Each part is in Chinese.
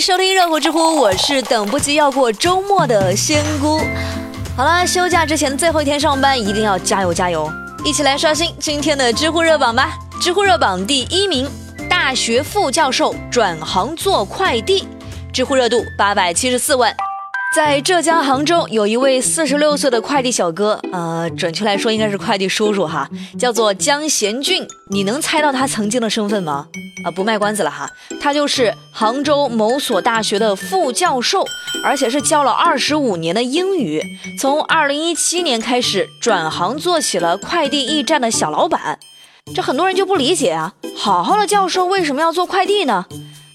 收听热乎知乎，我是等不及要过周末的仙姑。好了，休假之前最后一天上班，一定要加油加油！一起来刷新今天的知乎热榜吧。知乎热榜第一名，大学副教授转行做快递，知乎热度八百七十四万。在浙江杭州，有一位四十六岁的快递小哥，呃，准确来说应该是快递叔叔哈，叫做江贤俊。你能猜到他曾经的身份吗？啊，不卖关子了哈，他就是杭州某所大学的副教授，而且是教了二十五年的英语。从二零一七年开始转行做起了快递驿站的小老板。这很多人就不理解啊，好好的教授为什么要做快递呢？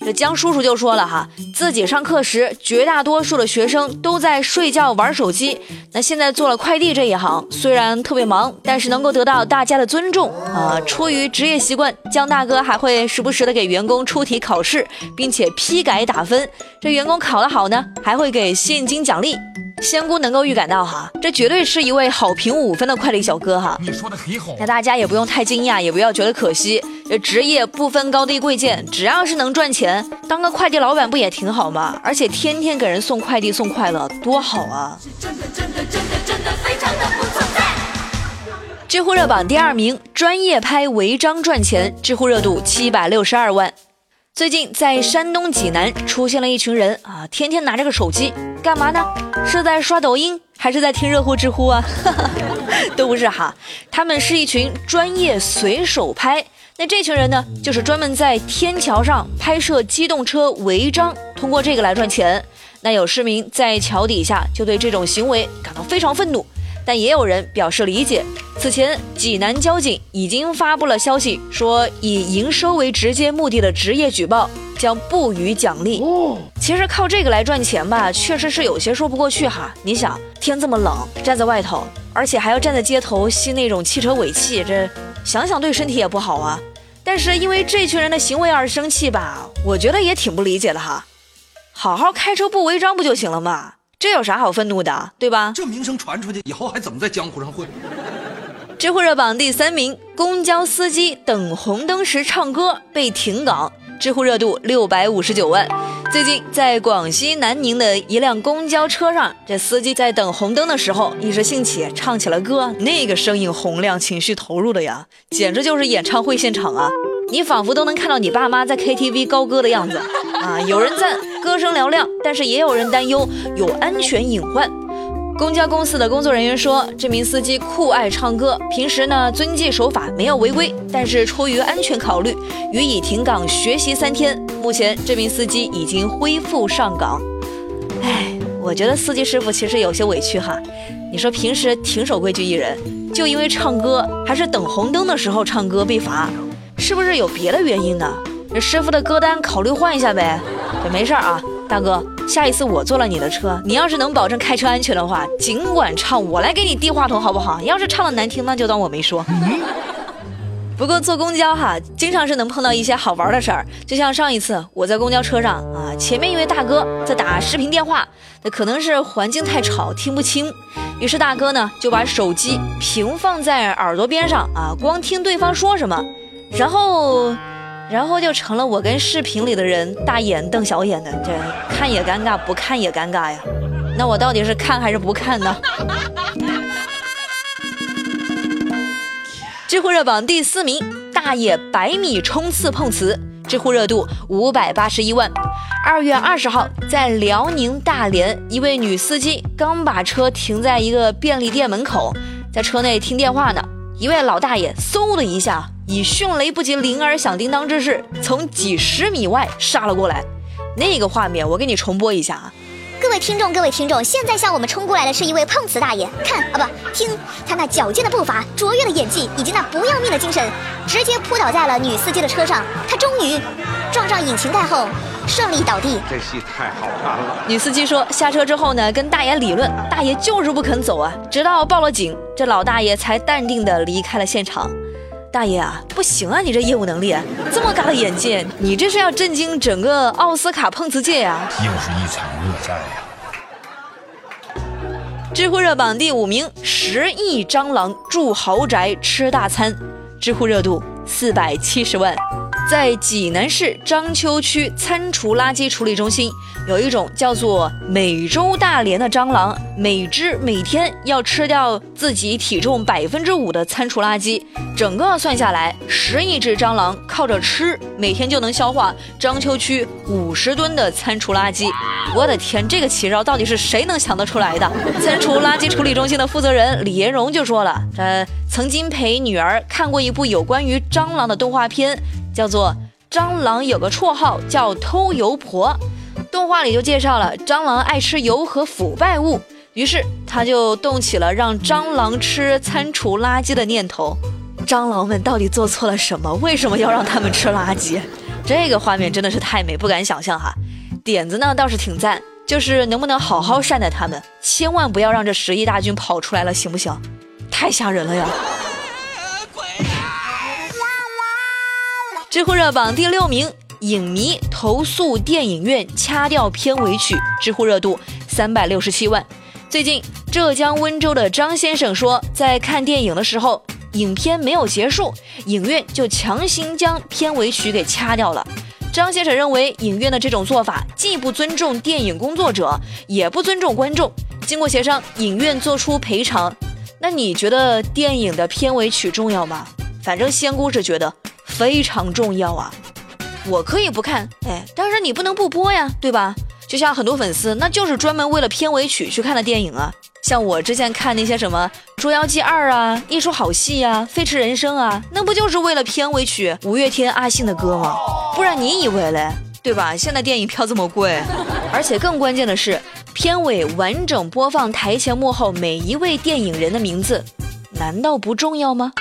这江叔叔就说了哈，自己上课时绝大多数的学生都在睡觉玩手机，那现在做了快递这一行，虽然特别忙，但是能够得到大家的尊重啊。出于职业习惯，江大哥还会时不时的给员工出题考试，并且批改打分。这员工考得好呢，还会给现金奖励。仙姑能够预感到哈，这绝对是一位好评五分的快递小哥哈。你说的很好，那大家也不用太惊讶，也不要觉得可惜。这职业不分高低贵贱，只要是能赚钱，当个快递老板不也挺好吗？而且天天给人送快递送快乐，多好啊！真的真的真的真的非常的不存在。知乎热榜第二名，专业拍违章赚钱，知乎热度七百六十二万。最近在山东济南出现了一群人啊，天天拿着个手机干嘛呢？是在刷抖音还是在听热乎知乎啊？都不是哈，他们是一群专业随手拍。那这群人呢，就是专门在天桥上拍摄机动车违章，通过这个来赚钱。那有市民在桥底下就对这种行为感到非常愤怒。但也有人表示理解。此前，济南交警已经发布了消息，说以营收为直接目的的职业举报将不予奖励。其实靠这个来赚钱吧，确实是有些说不过去哈。你想，天这么冷，站在外头，而且还要站在街头吸那种汽车尾气，这想想对身体也不好啊。但是因为这群人的行为而生气吧，我觉得也挺不理解的哈。好好开车不违章不就行了嘛？这有啥好愤怒的，对吧？这名声传出去以后，还怎么在江湖上混？知乎热榜第三名，公交司机等红灯时唱歌被停岗，知乎热度六百五十九万。最近在广西南宁的一辆公交车上，这司机在等红灯的时候，一时兴起唱起了歌，那个声音洪亮，情绪投入的呀，简直就是演唱会现场啊！你仿佛都能看到你爸妈在 KTV 高歌的样子啊！有人赞歌声嘹亮，但是也有人担忧有安全隐患。公交公司的工作人员说，这名司机酷爱唱歌，平时呢遵纪守法，没有违规，但是出于安全考虑，予以停岗学习三天。目前这名司机已经恢复上岗。哎，我觉得司机师傅其实有些委屈哈。你说平时挺守规矩一人，就因为唱歌，还是等红灯的时候唱歌被罚。是不是有别的原因呢？这师傅的歌单考虑换一下呗。这没事儿啊，大哥，下一次我坐了你的车，你要是能保证开车安全的话，尽管唱，我来给你递话筒好不好？要是唱的难听，那就当我没说。不过坐公交哈，经常是能碰到一些好玩的事儿。就像上一次我在公交车上啊，前面一位大哥在打视频电话，那可能是环境太吵听不清，于是大哥呢就把手机平放在耳朵边上啊，光听对方说什么。然后，然后就成了我跟视频里的人大眼瞪小眼的，这看也尴尬，不看也尴尬呀。那我到底是看还是不看呢？知乎热榜第四名，大爷百米冲刺碰瓷，知乎热度五百八十一万。二月二十号，在辽宁大连，一位女司机刚把车停在一个便利店门口，在车内听电话呢。一位老大爷嗖的一下，以迅雷不及铃儿响叮当之势，从几十米外杀了过来。那个画面，我给你重播一下啊！各位听众，各位听众，现在向我们冲过来的是一位碰瓷大爷，看啊不，听他那矫健的步伐、卓越的演技以及那不要命的精神，直接扑倒在了女司机的车上。他终于撞上引擎盖后。顺利倒地，这戏太好看了。女司机说，下车之后呢，跟大爷理论，大爷就是不肯走啊，直到报了警，这老大爷才淡定的离开了现场。大爷啊，不行啊，你这业务能力，这么大的眼界，你这是要震惊整个奥斯卡碰瓷界呀！又是一场恶战呀！知乎热榜第五名，十亿蟑螂住豪宅吃大餐，知乎热度四百七十万。在济南市章丘区餐厨垃圾处理中心，有一种叫做美洲大蠊的蟑螂，每只每天要吃掉自己体重百分之五的餐厨垃圾。整个算下来，十亿只蟑螂靠着吃，每天就能消化章丘区五十吨的餐厨垃圾。我的天，这个奇招到底是谁能想得出来的？餐厨垃圾处理中心的负责人李延荣就说了，呃，曾经陪女儿看过一部有关于蟑螂的动画片。叫做蟑螂有个绰号叫偷油婆，动画里就介绍了蟑螂爱吃油和腐败物，于是他就动起了让蟑螂吃餐厨垃圾的念头。蟑螂们到底做错了什么？为什么要让他们吃垃圾？这个画面真的是太美，不敢想象哈。点子呢倒是挺赞，就是能不能好好善待他们，千万不要让这十亿大军跑出来了，行不行？太吓人了呀！知乎热榜第六名，影迷投诉电影院掐掉片尾曲，知乎热度三百六十七万。最近，浙江温州的张先生说，在看电影的时候，影片没有结束，影院就强行将片尾曲给掐掉了。张先生认为，影院的这种做法既不尊重电影工作者，也不尊重观众。经过协商，影院做出赔偿。那你觉得电影的片尾曲重要吗？反正仙姑是觉得。非常重要啊！我可以不看，哎，但是你不能不播呀，对吧？就像很多粉丝，那就是专门为了片尾曲去看的电影啊。像我之前看那些什么《捉妖记二》啊，《一出好戏》啊，《飞驰人生》啊，那不就是为了片尾曲五月天阿信的歌吗？不然你以为嘞，对吧？现在电影票这么贵，而且更关键的是，片尾完整播放台前幕后每一位电影人的名字，难道不重要吗？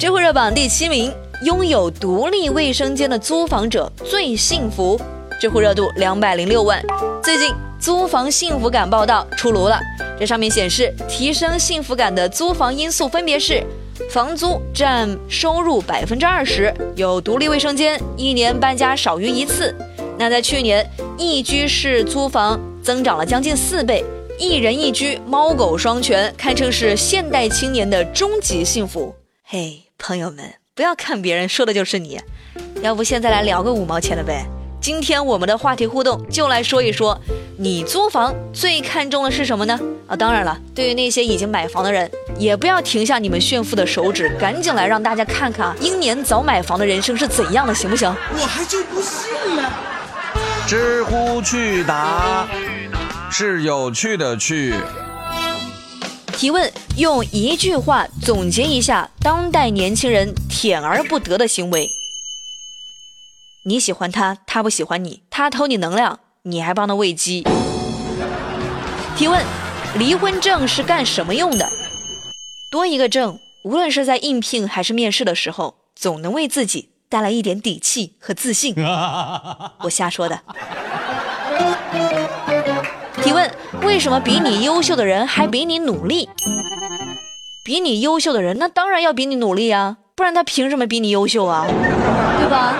知乎热榜第七名，拥有独立卫生间的租房者最幸福。知乎热度两百零六万。最近租房幸福感报道出炉了，这上面显示提升幸福感的租房因素分别是：房租占收入百分之二十，有独立卫生间，一年搬家少于一次。那在去年，一居室租房增长了将近四倍，一人一居，猫狗双全，堪称是现代青年的终极幸福。嘿。朋友们，不要看别人说的就是你，要不现在来聊个五毛钱的呗？今天我们的话题互动就来说一说，你租房最看重的是什么呢？啊，当然了，对于那些已经买房的人，也不要停下你们炫富的手指，赶紧来让大家看看啊英年早买房的人生是怎样的，行不行？我还就不信了。知乎趣答是有趣的趣。提问：用一句话总结一下当代年轻人舔而不得的行为。你喜欢他，他不喜欢你，他偷你能量，你还帮他喂鸡。提问：离婚证是干什么用的？多一个证，无论是在应聘还是面试的时候，总能为自己带来一点底气和自信。我瞎说的。提问：为什么比你优秀的人还比你努力？比你优秀的人，那当然要比你努力啊，不然他凭什么比你优秀啊？对吧？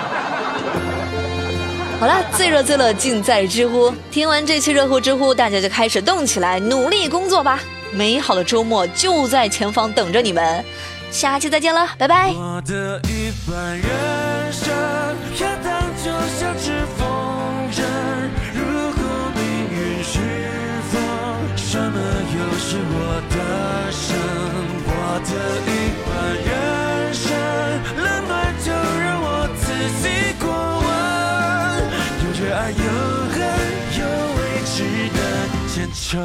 好了，最热最乐尽在知乎。听完这期热乎知乎，大家就开始动起来，努力工作吧。美好的周末就在前方等着你们，下期再见了，拜拜。我的一半人生什么又是我的生，我的一半人生，冷暖就让我自己过问，有热爱有恨，有未知的牵扯。